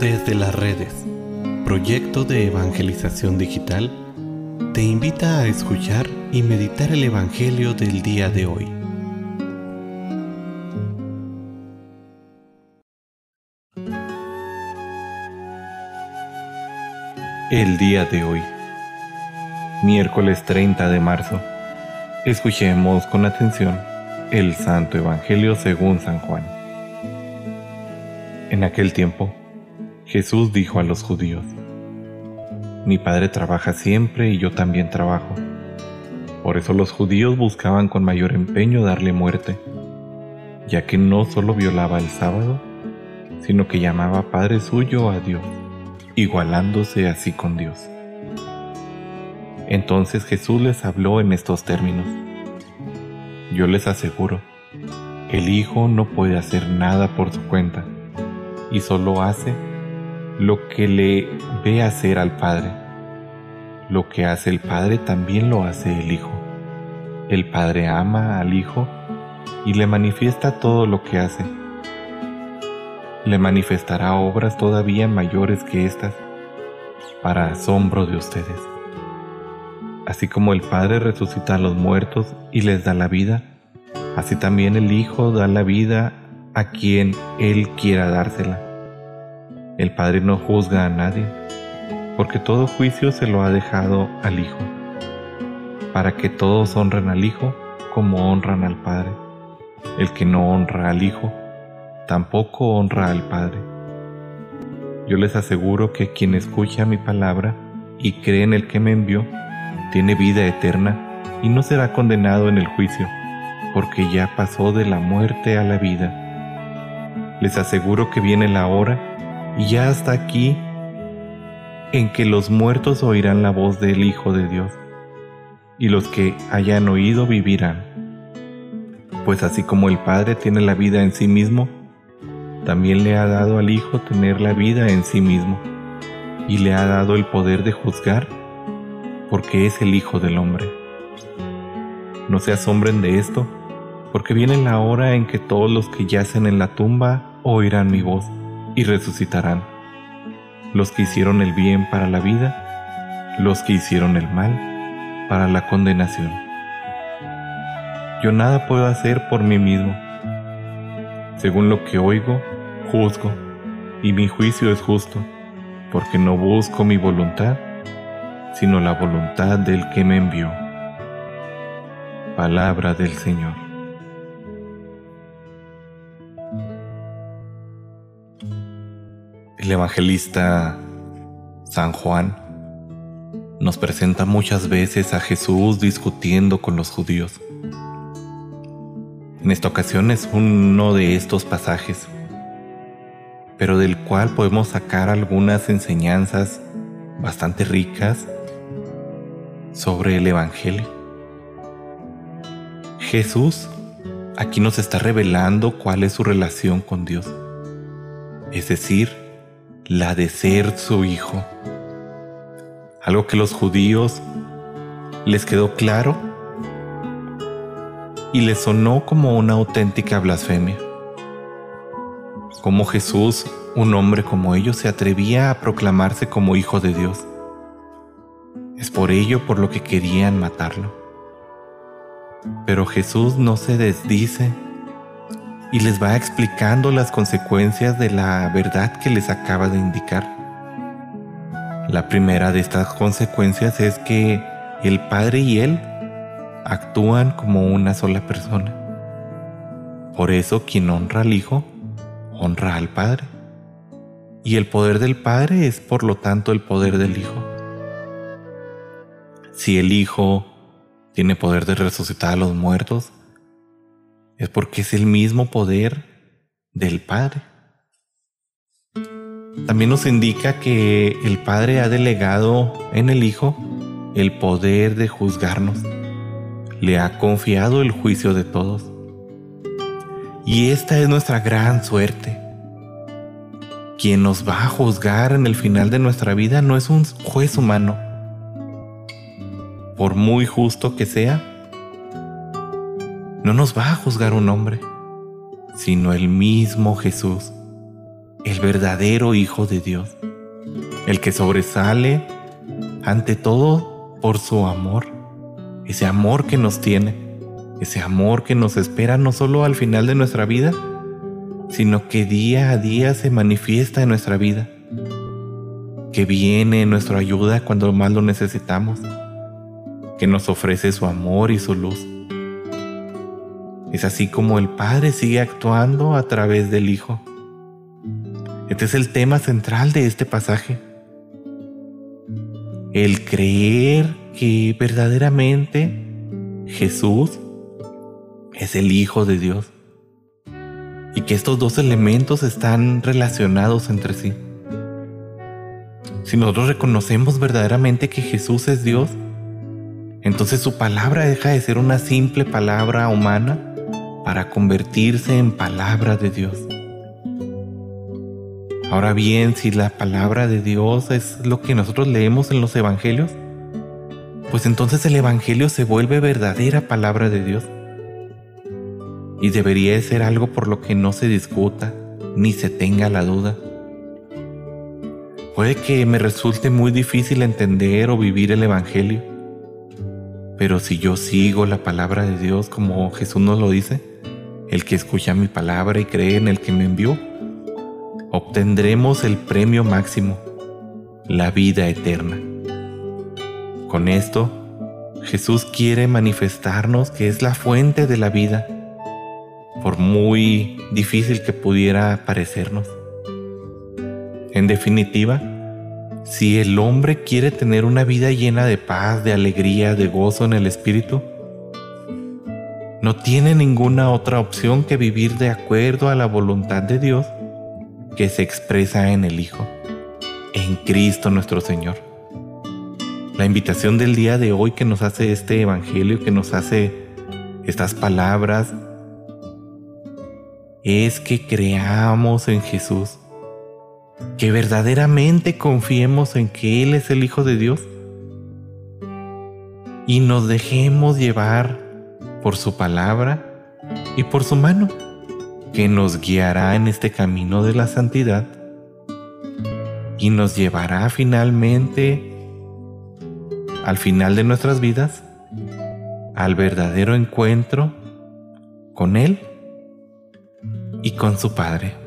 Desde las redes, proyecto de evangelización digital, te invita a escuchar y meditar el Evangelio del día de hoy. El día de hoy, miércoles 30 de marzo, escuchemos con atención el Santo Evangelio según San Juan. En aquel tiempo, Jesús dijo a los judíos, Mi Padre trabaja siempre y yo también trabajo. Por eso los judíos buscaban con mayor empeño darle muerte, ya que no solo violaba el sábado, sino que llamaba Padre suyo a Dios, igualándose así con Dios. Entonces Jesús les habló en estos términos. Yo les aseguro, el Hijo no puede hacer nada por su cuenta, y solo hace lo que le ve hacer al Padre. Lo que hace el Padre también lo hace el Hijo. El Padre ama al Hijo y le manifiesta todo lo que hace. Le manifestará obras todavía mayores que estas, para asombro de ustedes. Así como el Padre resucita a los muertos y les da la vida, así también el Hijo da la vida a quien Él quiera dársela. El Padre no juzga a nadie, porque todo juicio se lo ha dejado al Hijo, para que todos honren al Hijo como honran al Padre. El que no honra al Hijo, tampoco honra al Padre. Yo les aseguro que quien escucha mi palabra y cree en el que me envió, tiene vida eterna y no será condenado en el juicio, porque ya pasó de la muerte a la vida. Les aseguro que viene la hora y ya hasta aquí en que los muertos oirán la voz del Hijo de Dios, y los que hayan oído vivirán. Pues así como el Padre tiene la vida en sí mismo, también le ha dado al Hijo tener la vida en sí mismo, y le ha dado el poder de juzgar, porque es el Hijo del Hombre. No se asombren de esto, porque viene la hora en que todos los que yacen en la tumba oirán mi voz y resucitarán. Los que hicieron el bien para la vida, los que hicieron el mal para la condenación. Yo nada puedo hacer por mí mismo. Según lo que oigo, juzgo, y mi juicio es justo, porque no busco mi voluntad, sino la voluntad del que me envió. Palabra del Señor. El evangelista San Juan nos presenta muchas veces a Jesús discutiendo con los judíos. En esta ocasión es uno de estos pasajes, pero del cual podemos sacar algunas enseñanzas bastante ricas sobre el Evangelio. Jesús aquí nos está revelando cuál es su relación con Dios, es decir, la de ser su hijo. Algo que los judíos les quedó claro y les sonó como una auténtica blasfemia. Como Jesús, un hombre como ellos, se atrevía a proclamarse como hijo de Dios. Es por ello por lo que querían matarlo. Pero Jesús no se desdice y les va explicando las consecuencias de la verdad que les acaba de indicar. La primera de estas consecuencias es que el Padre y Él actúan como una sola persona. Por eso quien honra al Hijo, honra al Padre. Y el poder del Padre es por lo tanto el poder del Hijo. Si el Hijo tiene poder de resucitar a los muertos, es porque es el mismo poder del Padre. También nos indica que el Padre ha delegado en el Hijo el poder de juzgarnos. Le ha confiado el juicio de todos. Y esta es nuestra gran suerte. Quien nos va a juzgar en el final de nuestra vida no es un juez humano. Por muy justo que sea, no nos va a juzgar un hombre, sino el mismo Jesús, el verdadero Hijo de Dios, el que sobresale ante todo por su amor, ese amor que nos tiene, ese amor que nos espera no solo al final de nuestra vida, sino que día a día se manifiesta en nuestra vida, que viene en nuestra ayuda cuando más lo necesitamos, que nos ofrece su amor y su luz. Es así como el Padre sigue actuando a través del Hijo. Este es el tema central de este pasaje. El creer que verdaderamente Jesús es el Hijo de Dios y que estos dos elementos están relacionados entre sí. Si nosotros reconocemos verdaderamente que Jesús es Dios, entonces su palabra deja de ser una simple palabra humana para convertirse en palabra de Dios. Ahora bien, si la palabra de Dios es lo que nosotros leemos en los evangelios, pues entonces el evangelio se vuelve verdadera palabra de Dios y debería ser algo por lo que no se discuta ni se tenga la duda. Puede que me resulte muy difícil entender o vivir el Evangelio, pero si yo sigo la palabra de Dios como Jesús nos lo dice, el que escucha mi palabra y cree en el que me envió, obtendremos el premio máximo, la vida eterna. Con esto, Jesús quiere manifestarnos que es la fuente de la vida por muy difícil que pudiera parecernos. En definitiva, si el hombre quiere tener una vida llena de paz, de alegría, de gozo en el espíritu, no tiene ninguna otra opción que vivir de acuerdo a la voluntad de Dios que se expresa en el Hijo, en Cristo nuestro Señor. La invitación del día de hoy que nos hace este Evangelio, que nos hace estas palabras, es que creamos en Jesús, que verdaderamente confiemos en que Él es el Hijo de Dios y nos dejemos llevar por su palabra y por su mano, que nos guiará en este camino de la santidad y nos llevará finalmente al final de nuestras vidas al verdadero encuentro con Él y con su Padre.